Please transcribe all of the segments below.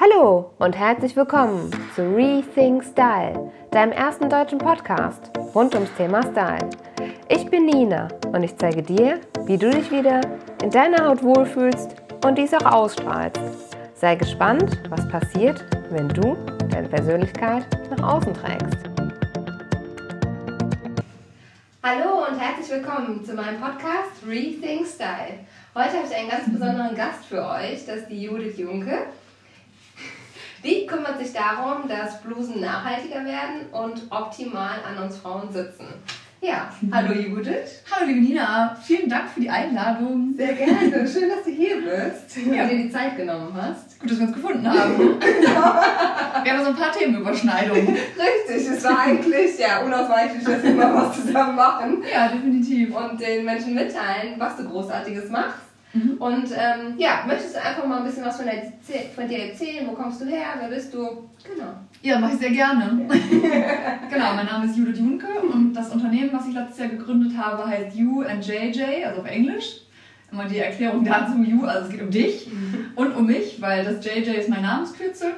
Hallo und herzlich willkommen zu Rethink Style, deinem ersten deutschen Podcast rund ums Thema Style. Ich bin Nina und ich zeige dir, wie du dich wieder in deiner Haut wohlfühlst und dies auch ausstrahlst. Sei gespannt, was passiert, wenn du deine Persönlichkeit nach außen trägst. Hallo und herzlich willkommen zu meinem Podcast Rethink Style. Heute habe ich einen ganz besonderen Gast für euch, das ist die Judith Junke. Darum, dass Blusen nachhaltiger werden und optimal an uns Frauen sitzen. Ja, hallo Judith. Hallo liebe Nina, vielen Dank für die Einladung. Sehr gerne, schön, dass du hier bist ja. und dir die Zeit genommen hast. Gut, dass wir uns gefunden haben. wir haben so ein paar Themenüberschneidungen. Richtig, es war eigentlich ja unausweichlich, dass wir mal was zusammen machen. Ja, definitiv. Und den Menschen mitteilen, was du Großartiges machst. Mhm. Und ähm, ja, möchtest du einfach mal ein bisschen was von, der, von, dir erzählen? Wo kommst du her? Wer bist du? Genau. Ja, mache ich sehr gerne. genau, mein Name ist Judith Junke und das Unternehmen, was ich letztes Jahr gegründet habe, heißt You and JJ, also auf Englisch. Immer die Erklärung dazu, You, also es geht um dich mhm. und um mich, weil das JJ ist mein Namenskürzel.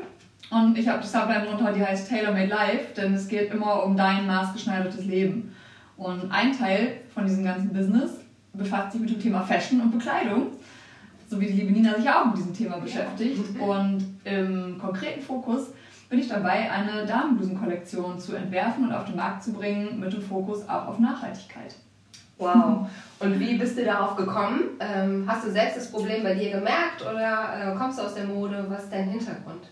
Und ich habe die Subline drunter, die heißt Tailor Made Life, denn es geht immer um dein maßgeschneidertes Leben. Und ein Teil von diesem ganzen Business befasst sich mit dem Thema Fashion und Bekleidung, so wie die liebe Nina sich auch mit diesem Thema beschäftigt. Ja. Und im konkreten Fokus bin ich dabei, eine Damenblusenkollektion zu entwerfen und auf den Markt zu bringen mit dem Fokus auch auf Nachhaltigkeit. Wow. Und wie bist du darauf gekommen? Ähm, hast du selbst das Problem bei dir gemerkt oder äh, kommst du aus der Mode? Was ist dein Hintergrund?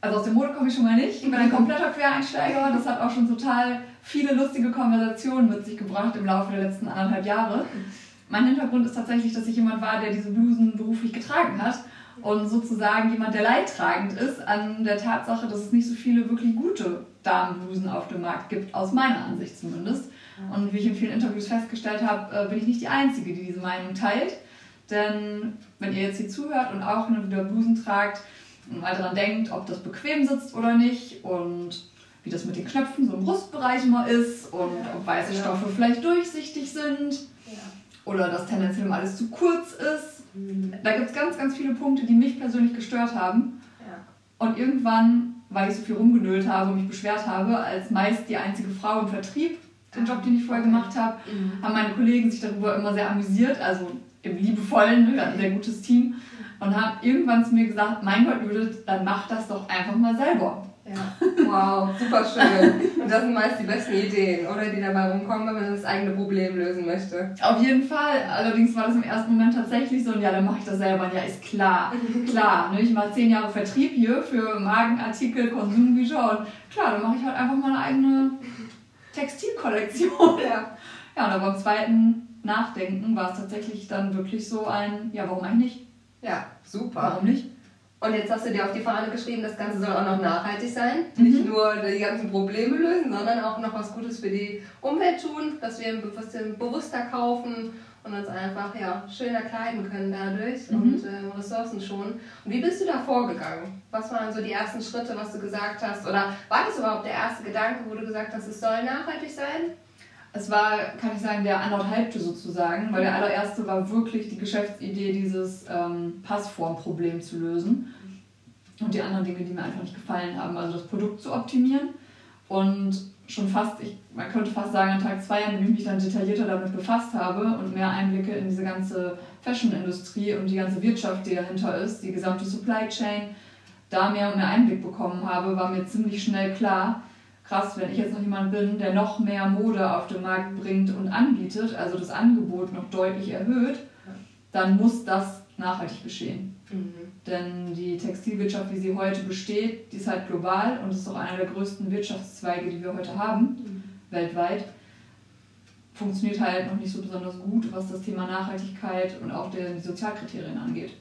Also aus der Mode komme ich schon mal nicht. Ich bin ein kompletter Quereinsteiger. Das hat auch schon total viele lustige Konversationen mit sich gebracht im Laufe der letzten anderthalb Jahre. Mein Hintergrund ist tatsächlich, dass ich jemand war, der diese Blusen beruflich getragen hat und sozusagen jemand, der leidtragend ist an der Tatsache, dass es nicht so viele wirklich gute Damenblusen auf dem Markt gibt, aus meiner Ansicht zumindest. Und wie ich in vielen Interviews festgestellt habe, äh, bin ich nicht die Einzige, die diese Meinung teilt. Denn wenn ihr jetzt hier zuhört und auch wieder Blusen tragt mal daran denkt, ob das bequem sitzt oder nicht und wie das mit den Knöpfen so im Brustbereich immer ist und ja. ob weiße ja. Stoffe vielleicht durchsichtig sind ja. oder dass tendenziell immer alles zu kurz ist. Mhm. Da gibt es ganz, ganz viele Punkte, die mich persönlich gestört haben. Und irgendwann, weil ich so viel rumgenölt habe und mich beschwert habe, als meist die einzige Frau im Vertrieb, den Job, den ich vorher gemacht habe, mhm. haben meine Kollegen sich darüber immer sehr amüsiert, also im liebevollen, wir hatten ein sehr gutes Team, und haben irgendwann zu mir gesagt, mein Gott, Judith, dann mach das doch einfach mal selber. Ja. Wow, super schön. Und das sind meist die besten Ideen, oder? Die dabei rumkommen, wenn man das eigene Problem lösen möchte. Auf jeden Fall. Allerdings war das im ersten Moment tatsächlich so, und ja, dann mache ich das selber. Ja, ist klar. klar. Ne? Ich mache zehn Jahre Vertrieb hier für Magenartikel, Konsumbücher und klar, dann mache ich halt einfach mal eine eigene Textilkollektion. Ja. Ja, und aber beim zweiten Nachdenken war es tatsächlich dann wirklich so ein, ja, warum eigentlich nicht? Ja, super. Warum nicht? Und jetzt hast du dir auf die Fahne geschrieben, das Ganze soll auch noch nachhaltig sein. Mhm. Nicht nur die ganzen Probleme lösen, sondern auch noch was Gutes für die Umwelt tun, dass wir ein bisschen bewusster kaufen und uns einfach ja, schöner kleiden können dadurch mhm. und äh, Ressourcen schonen. Und wie bist du da vorgegangen? Was waren so die ersten Schritte, was du gesagt hast? Oder war das überhaupt der erste Gedanke, wo du gesagt hast, es soll nachhaltig sein? Es war, kann ich sagen, der anderthalbte sozusagen, weil der allererste war wirklich die Geschäftsidee, dieses ähm, Passformproblem zu lösen. Und die anderen Dinge, die mir einfach nicht gefallen haben, also das Produkt zu optimieren. Und schon fast, ich, man könnte fast sagen, an Tag zwei, an dem ich mich dann detaillierter damit befasst habe und mehr Einblicke in diese ganze Fashion-Industrie und die ganze Wirtschaft, die dahinter ist, die gesamte Supply Chain, da mehr und mehr Einblick bekommen habe, war mir ziemlich schnell klar, krass, wenn ich jetzt noch jemand bin, der noch mehr Mode auf den Markt bringt und anbietet, also das Angebot noch deutlich erhöht, dann muss das nachhaltig geschehen. Mhm. Denn die Textilwirtschaft, wie sie heute besteht, die ist halt global und ist auch einer der größten Wirtschaftszweige, die wir heute haben, mhm. weltweit. Funktioniert halt noch nicht so besonders gut, was das Thema Nachhaltigkeit und auch die Sozialkriterien angeht.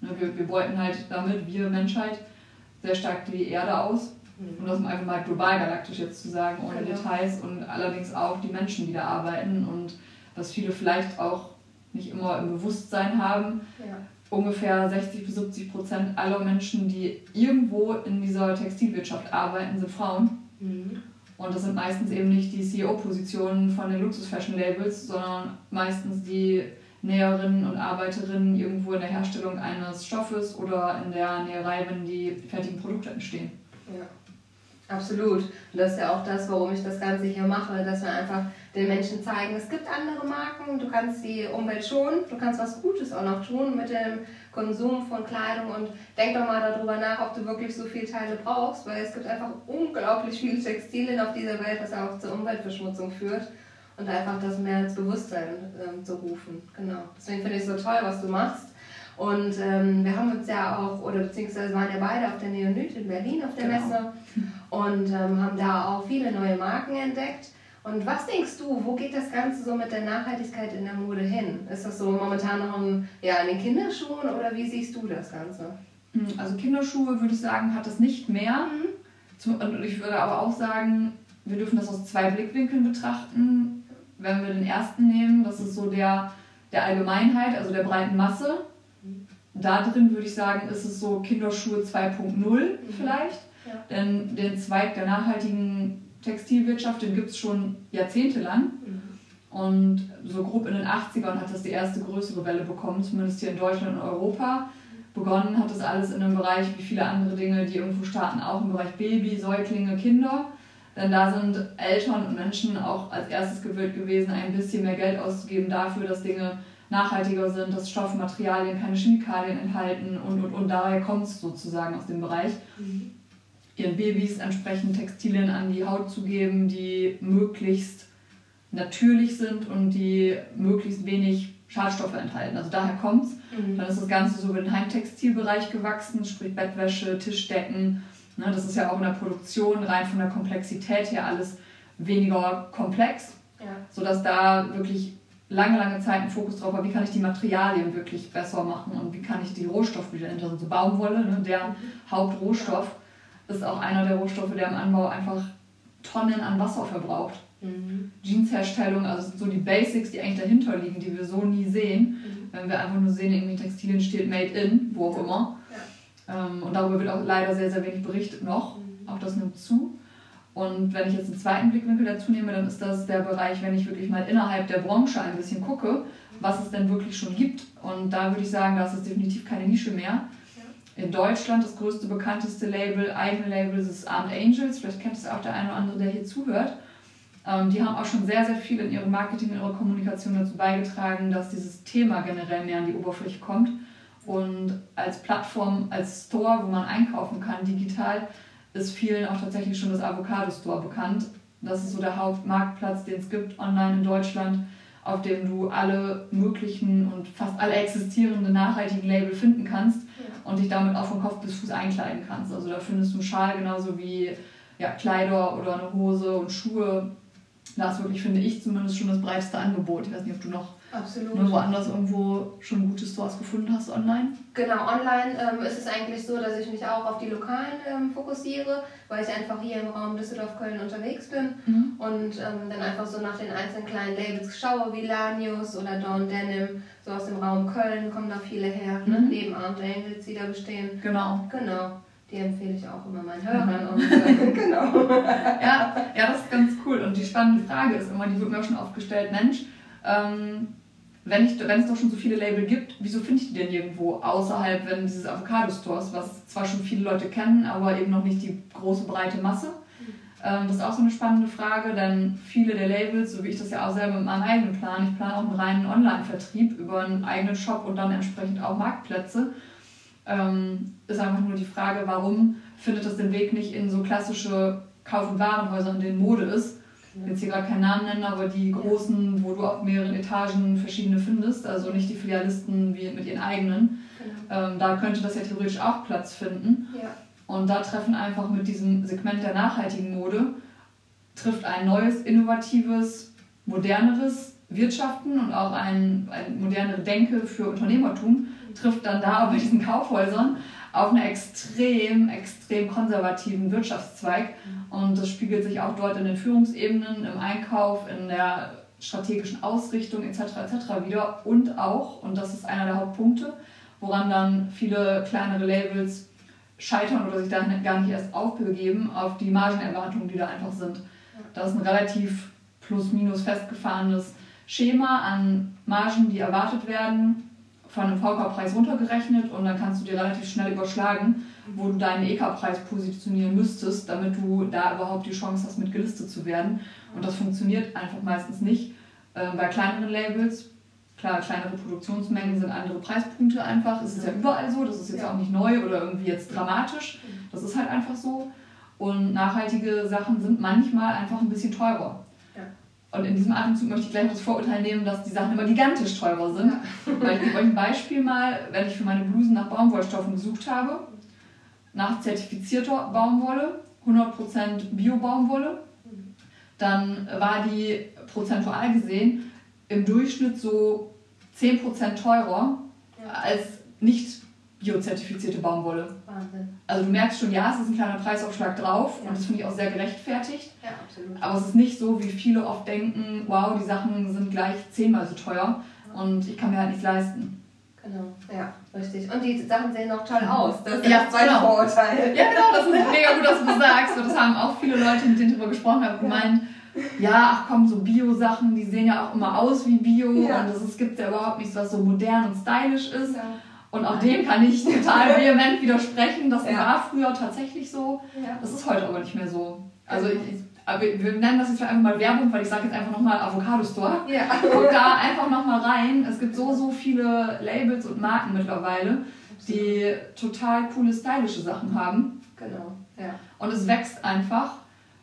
Ne, wir, wir beuten halt damit, wir Menschheit, sehr stark die Erde aus um das einfach mal global galaktisch jetzt zu sagen, ohne genau. Details und allerdings auch die Menschen, die da arbeiten und was viele vielleicht auch nicht immer im Bewusstsein haben. Ja. Ungefähr 60 bis 70 Prozent aller Menschen, die irgendwo in dieser Textilwirtschaft arbeiten, sind Frauen. Mhm. Und das sind meistens eben nicht die CEO-Positionen von den Luxus-Fashion-Labels, sondern meistens die Näherinnen und Arbeiterinnen irgendwo in der Herstellung eines Stoffes oder in der Näherei, wenn die fertigen Produkte entstehen. Ja. Absolut. Und das ist ja auch das, warum ich das Ganze hier mache, dass wir einfach den Menschen zeigen, es gibt andere Marken, du kannst die Umwelt schonen, du kannst was Gutes auch noch tun mit dem Konsum von Kleidung und denk doch mal darüber nach, ob du wirklich so viele Teile brauchst, weil es gibt einfach unglaublich viele Textilien auf dieser Welt, was auch zur Umweltverschmutzung führt und einfach das mehr ins Bewusstsein ähm, zu rufen. Genau. Deswegen finde ich es so toll, was du machst. Und ähm, wir haben uns ja auch, oder beziehungsweise waren ja beide auf der Neonyt in Berlin auf der genau. Messe und ähm, haben da auch viele neue Marken entdeckt. Und was denkst du, wo geht das Ganze so mit der Nachhaltigkeit in der Mode hin? Ist das so momentan noch ein, ja, in den Kinderschuhen oder wie siehst du das Ganze? Hm, also Kinderschuhe würde ich sagen, hat es nicht mehr. Mhm. Und ich würde aber auch sagen, wir dürfen das aus zwei Blickwinkeln betrachten. Wenn wir den ersten nehmen, das ist so der der Allgemeinheit, also der breiten Masse da drin würde ich sagen, ist es so Kinderschuhe 2.0 mhm. vielleicht. Ja. Denn den Zweig der nachhaltigen Textilwirtschaft, den gibt es schon jahrzehntelang. Mhm. Und so grob in den 80ern hat das die erste größere Welle bekommen, zumindest hier in Deutschland und Europa. Begonnen hat das alles in einem Bereich wie viele andere Dinge, die irgendwo starten, auch im Bereich Baby, Säuglinge, Kinder. Denn da sind Eltern und Menschen auch als erstes gewillt gewesen, ein bisschen mehr Geld auszugeben dafür, dass Dinge nachhaltiger sind, dass Stoffmaterialien keine Chemikalien enthalten und, und, und daher kommt es sozusagen aus dem Bereich. Mhm. Ihren Babys entsprechend Textilien an die Haut zu geben, die möglichst natürlich sind und die möglichst wenig Schadstoffe enthalten. Also daher kommt es. Mhm. Dann ist das Ganze so über den Heimtextilbereich gewachsen, sprich Bettwäsche, Tischdecken. Ne, das ist ja auch in der Produktion rein von der Komplexität her alles weniger komplex, ja. sodass da wirklich lange, lange Zeit ein Fokus drauf war, wie kann ich die Materialien wirklich besser machen und wie kann ich die Rohstoffe, die dahinter sind, so Baumwolle, ne, der mhm. Hauptrohstoff, ist auch einer der Rohstoffe, der im Anbau einfach Tonnen an Wasser verbraucht. Mhm. Jeansherstellung, also so die Basics, die eigentlich dahinter liegen, die wir so nie sehen, mhm. wenn wir einfach nur sehen, irgendwie Textilien steht Made in, wo auch immer. Ja. Ähm, und darüber wird auch leider sehr, sehr wenig berichtet noch. Mhm. Auch das nimmt zu. Und wenn ich jetzt einen zweiten Blickwinkel dazu nehme, dann ist das der Bereich, wenn ich wirklich mal innerhalb der Branche ein bisschen gucke, was es denn wirklich schon gibt. Und da würde ich sagen, da ist es definitiv keine Nische mehr. In Deutschland das größte, bekannteste Label, eigene Label, ist Armed Angels. Vielleicht kennt es auch der eine oder andere, der hier zuhört. Ähm, die haben auch schon sehr, sehr viel in ihrem Marketing, in ihrer Kommunikation dazu beigetragen, dass dieses Thema generell mehr an die Oberfläche kommt. Und als Plattform, als Store, wo man einkaufen kann, digital, ist vielen auch tatsächlich schon das Avocado Store bekannt. Das ist so der Hauptmarktplatz, den es gibt online in Deutschland, auf dem du alle möglichen und fast alle existierenden nachhaltigen Label finden kannst ja. Und dich damit auch von Kopf bis Fuß einkleiden kannst. Also da findest du einen Schal genauso wie ja, Kleider oder eine Hose und Schuhe. Da ist wirklich, finde ich, zumindest schon das breiteste Angebot. Ich weiß nicht, ob du noch Absolut. Woanders irgendwo schon gute Stores gefunden hast online? Genau, online ähm, ist es eigentlich so, dass ich mich auch auf die Lokalen ähm, fokussiere, weil ich einfach hier im Raum Düsseldorf-Köln unterwegs bin und ähm, dann einfach so nach den einzelnen kleinen Labels schaue, wie Lanius oder Dawn Denim, so aus dem Raum Köln kommen da viele her, ne? mhm. neben Armed Angels, die da bestehen. Genau. Genau. Die empfehle ich auch immer meinen Hörern. Und, äh, genau. ja, ja, das ist ganz cool. Und die spannende Frage ist immer, die wird mir auch schon aufgestellt, Mensch, ähm, wenn, ich, wenn es doch schon so viele Label gibt, wieso finde ich die denn irgendwo außerhalb wenn dieses Avocado-Stores, was zwar schon viele Leute kennen, aber eben noch nicht die große breite Masse? Ähm, das ist auch so eine spannende Frage, denn viele der Labels, so wie ich das ja auch selber mit meinem eigenen Plan, ich plane auch einen reinen Online-Vertrieb über einen eigenen Shop und dann entsprechend auch Marktplätze, ähm, ist einfach nur die Frage, warum findet das den Weg nicht in so klassische Kauf- und Warenhäuser, in denen Mode ist, ich will jetzt hier gerade keinen Namen nennen, aber die großen, wo du auf mehreren Etagen verschiedene findest, also nicht die Filialisten wie mit ihren eigenen. Genau. Ähm, da könnte das ja theoretisch auch Platz finden. Ja. Und da treffen einfach mit diesem Segment der nachhaltigen Mode, trifft ein neues, innovatives, moderneres Wirtschaften und auch ein, ein modernere Denke für Unternehmertum, trifft dann da bei diesen Kaufhäusern auf einen extrem, extrem konservativen Wirtschaftszweig. Und das spiegelt sich auch dort in den Führungsebenen, im Einkauf, in der strategischen Ausrichtung etc. etc. wieder. Und auch, und das ist einer der Hauptpunkte, woran dann viele kleinere Labels scheitern oder sich dann gar nicht erst aufbegeben, auf die Margenerwartungen, die da einfach sind. Da ist ein relativ plus-minus festgefahrenes Schema an Margen, die erwartet werden, von einem VK-Preis runtergerechnet und dann kannst du dir relativ schnell überschlagen, wo du deinen EK-Preis positionieren müsstest, damit du da überhaupt die Chance hast, mit gelistet zu werden. Und das funktioniert einfach meistens nicht. Äh, bei kleineren Labels, klar, kleinere Produktionsmengen sind andere Preispunkte einfach. Es ist ja überall so, das ist jetzt auch nicht neu oder irgendwie jetzt dramatisch. Das ist halt einfach so. Und nachhaltige Sachen sind manchmal einfach ein bisschen teurer. Und in diesem Atemzug möchte ich gleich noch das Vorurteil nehmen, dass die Sachen immer gigantisch teurer sind. Ja. Weil ich gebe euch ein Beispiel mal, wenn ich für meine Blusen nach Baumwollstoffen gesucht habe, nach zertifizierter Baumwolle, 100% Bio-Baumwolle, dann war die prozentual gesehen im Durchschnitt so 10% teurer ja. als nicht biozertifizierte Baumwolle. Wahnsinn. Also du merkst schon, ja, es ist ein kleiner Preisaufschlag drauf ja. und das finde ich auch sehr gerechtfertigt. Ja, absolut. Aber es ist nicht so, wie viele oft denken, wow, die Sachen sind gleich zehnmal so teuer und ich kann mir halt nichts leisten. Genau, ja, richtig. Und die Sachen sehen noch toll aus. Das ist ja, das zweite genau. Vorurteil. Ja, genau, das ist mega gut, dass du sagst. Und das haben auch viele Leute, mit denen ich darüber gesprochen habe, gemeint, ja, ach komm, so Bio-Sachen, die sehen ja auch immer aus wie Bio ja. und es gibt ja überhaupt nichts, was so modern und stylisch ist. Ja. Und auch dem kann ich total vehement widersprechen. Das ja. war früher tatsächlich so. Ja. Das ist heute aber nicht mehr so. Also ich, aber wir nennen das jetzt einfach mal Werbung, weil ich sage jetzt einfach nochmal Avocado Store. Ja. Guck da einfach nochmal rein. Es gibt so, so viele Labels und Marken mittlerweile, die total coole, stylische Sachen haben. Genau, ja. Und es wächst einfach.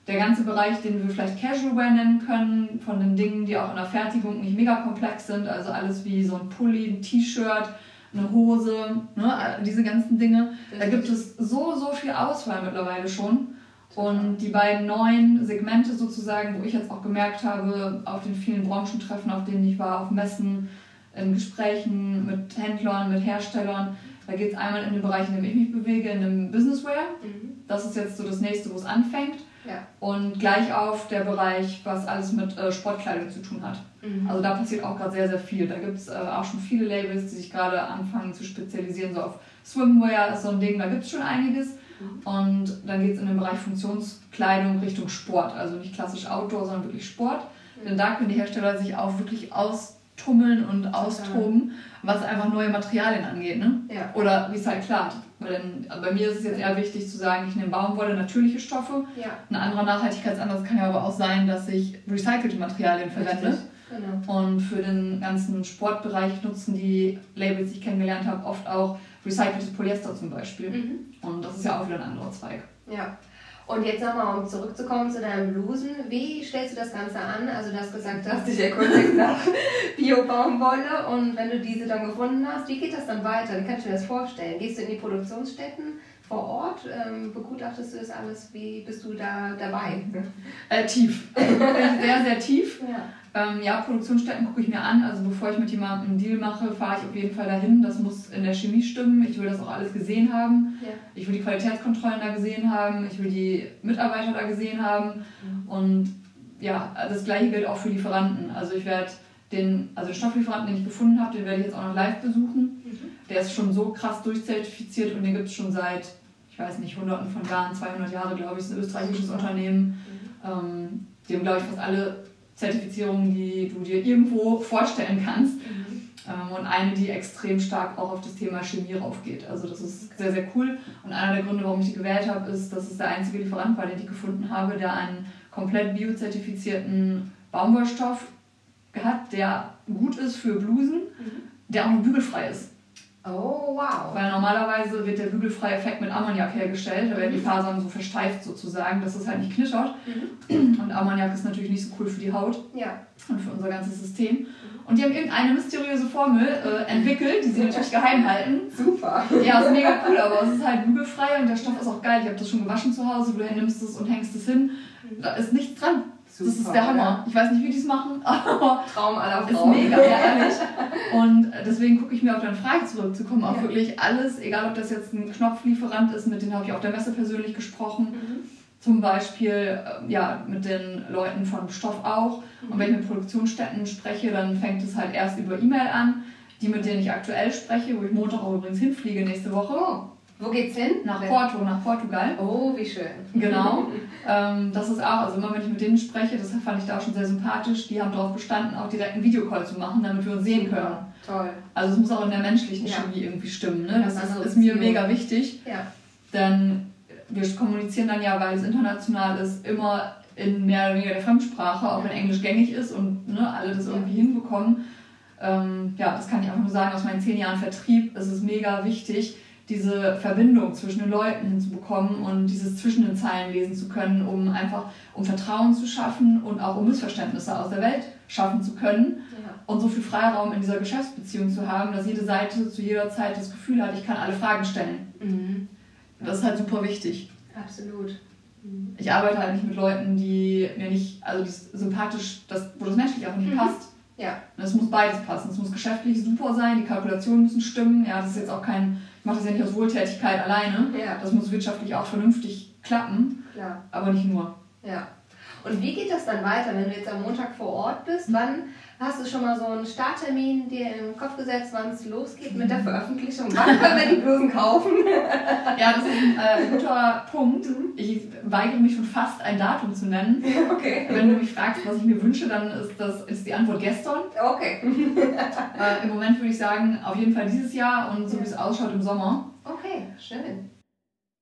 Der ganze Bereich, den wir vielleicht Casual Wear nennen können, von den Dingen, die auch in der Fertigung nicht mega komplex sind, also alles wie so ein Pulli, ein T-Shirt, eine Hose, ne, diese ganzen Dinge. Da gibt es so, so viel Auswahl mittlerweile schon. Und die beiden neuen Segmente sozusagen, wo ich jetzt auch gemerkt habe, auf den vielen Branchentreffen, auf denen ich war, auf Messen, in Gesprächen mit Händlern, mit Herstellern, da geht es einmal in den Bereich, in dem ich mich bewege, in dem Businesswear. Mhm. Das ist jetzt so das nächste, wo es anfängt. Ja. Und gleich auf der Bereich, was alles mit äh, Sportkleidung zu tun hat. Mhm. Also da passiert auch gerade sehr, sehr viel. Da gibt es äh, auch schon viele Labels, die sich gerade anfangen zu spezialisieren. So auf Swimwear ist so ein Ding, da gibt es schon einiges. Mhm. Und dann geht es in den Bereich Funktionskleidung Richtung Sport. Also nicht klassisch Outdoor, sondern wirklich Sport. Mhm. Denn da können die Hersteller sich auch wirklich austummeln und austoben, was einfach neue Materialien angeht. Ne? Ja. Oder Recyclat. Weil dann, bei mir ist es jetzt eher wichtig zu sagen, ich nehme Baumwolle, natürliche Stoffe. Ja. Ein anderer Nachhaltigkeitsansatz kann ja aber auch sein, dass ich recycelte Materialien verwende. Genau. Und für den ganzen Sportbereich nutzen die Labels, die ich kennengelernt habe, oft auch recyceltes Polyester zum Beispiel. Mhm. Und das ist ja auch wieder ein anderer Zweig. Ja. Und jetzt nochmal, um zurückzukommen zu deinen Blusen, wie stellst du das Ganze an? Also du hast gesagt, du hast dich erkundigt nach Bio-Baumwolle und wenn du diese dann gefunden hast, wie geht das dann weiter? Wie kannst du dir das vorstellen? Gehst du in die Produktionsstätten vor Ort? Ähm, begutachtest du das alles? Wie bist du da dabei? Äh, tief. sehr, sehr tief. Ja. Ähm, ja, Produktionsstätten gucke ich mir an. Also bevor ich mit jemandem einen Deal mache, fahre ich auf jeden Fall dahin. Das muss in der Chemie stimmen. Ich will das auch alles gesehen haben. Ja. Ich will die Qualitätskontrollen da gesehen haben. Ich will die Mitarbeiter da gesehen haben. Mhm. Und ja, das gleiche gilt auch für Lieferanten. Also ich werde den, also den Stofflieferanten, den ich gefunden habe, den werde ich jetzt auch noch live besuchen. Mhm. Der ist schon so krass durchzertifiziert und den gibt es schon seit, ich weiß nicht, hunderten von Jahren, 200 Jahre, glaube ich, ist ein österreichisches Unternehmen. Mhm. Ähm, die haben, glaube ich, fast alle Zertifizierungen, die du dir irgendwo vorstellen kannst. Mhm. Ähm, und eine, die extrem stark auch auf das Thema Chemie raufgeht. Also das ist sehr, sehr cool. Und einer der Gründe, warum ich die gewählt habe, ist, dass es der einzige Lieferant war, den ich gefunden habe, der einen komplett biozertifizierten Baumwollstoff hat, der gut ist für Blusen, mhm. der auch noch bügelfrei ist. Oh, wow. Weil normalerweise wird der bügelfreie Effekt mit Ammoniak hergestellt. Da werden die mhm. Fasern so versteift sozusagen, dass es halt nicht knittert. Mhm. Und Ammoniak ist natürlich nicht so cool für die Haut ja. und für unser ganzes System. Und die haben irgendeine mysteriöse Formel äh, entwickelt, die sie natürlich geheim halten. Super. Ja, ist mega cool, aber es ist halt bügelfrei und der Stoff ist auch geil. Ich habe das schon gewaschen zu Hause. Du nimmst es und hängst es hin. Da ist nichts dran. Super, das ist der Hammer. Ja. Ich weiß nicht, wie die es machen, aber Traum aller Frauen. Ist mega, ehrlich. Und deswegen gucke ich mir auf deine Frage zurückzukommen. Auch ja. wirklich alles, egal ob das jetzt ein Knopflieferant ist, mit denen habe ich auf der Messe persönlich gesprochen. Mhm. Zum Beispiel äh, ja, mit den Leuten von Stoff auch. Mhm. Und wenn ich mit Produktionsstätten spreche, dann fängt es halt erst über E-Mail an. Die, mit denen ich aktuell spreche, wo ich Montag auch übrigens hinfliege nächste Woche. Oh Wo geht's hin? Nach Porto, nach Portugal. Oh, wie schön. Genau. ähm, das ist auch, also immer wenn ich mit denen spreche, das fand ich da auch schon sehr sympathisch, die haben darauf bestanden, auch direkt einen Videocall zu machen, damit wir uns sehen können. Toll. Also es muss auch in der menschlichen Ja. Chemie irgendwie stimmen. Ne? Das Ja, ist, ist mir mega wichtig. Ja. Denn wir kommunizieren dann ja, weil es international ist, immer in mehr oder weniger der Fremdsprache, auch wenn Englisch gängig ist und ne, alle das irgendwie hinbekommen. Ähm, ja, das kann ich einfach nur sagen, aus meinen zehn Jahren Vertrieb ist es mega wichtig, diese Verbindung zwischen den Leuten hinzubekommen und dieses zwischen den Zeilen lesen zu können, um einfach um Vertrauen zu schaffen und auch um Missverständnisse aus der Welt schaffen zu können ja. und so viel Freiraum in dieser Geschäftsbeziehung zu haben, dass jede Seite zu jeder Zeit das Gefühl hat, ich kann alle Fragen stellen. Mhm. Das ist halt super wichtig. Absolut. Mhm. Ich arbeite halt nicht mit Leuten, die mir nicht, also das sympathisch, das, wo das menschlich einfach nicht Mhm. passt. Ja. Es muss beides passen. Es muss geschäftlich super sein, die Kalkulationen müssen stimmen. Ja, das ist jetzt auch kein, mache das ja nicht aus Wohltätigkeit alleine. Ja, Das muss wirtschaftlich auch vernünftig klappen, klar. aber nicht nur. Ja. Und wie geht das dann weiter, wenn du jetzt am Montag vor Ort bist? Wann hast du schon mal so einen Starttermin dir im Kopf gesetzt, wann es losgeht mit der Veröffentlichung? Wann können wir die Blusen kaufen? Ja, das ist ein äh, guter Punkt. Ich weigere mich schon fast ein Datum zu nennen. Okay. Wenn du mich fragst, was ich mir wünsche, dann ist, das, ist die Antwort gestern. Okay. Äh, Im Moment würde ich sagen, auf jeden Fall dieses Jahr und so wie es ausschaut im Sommer. Okay, schön.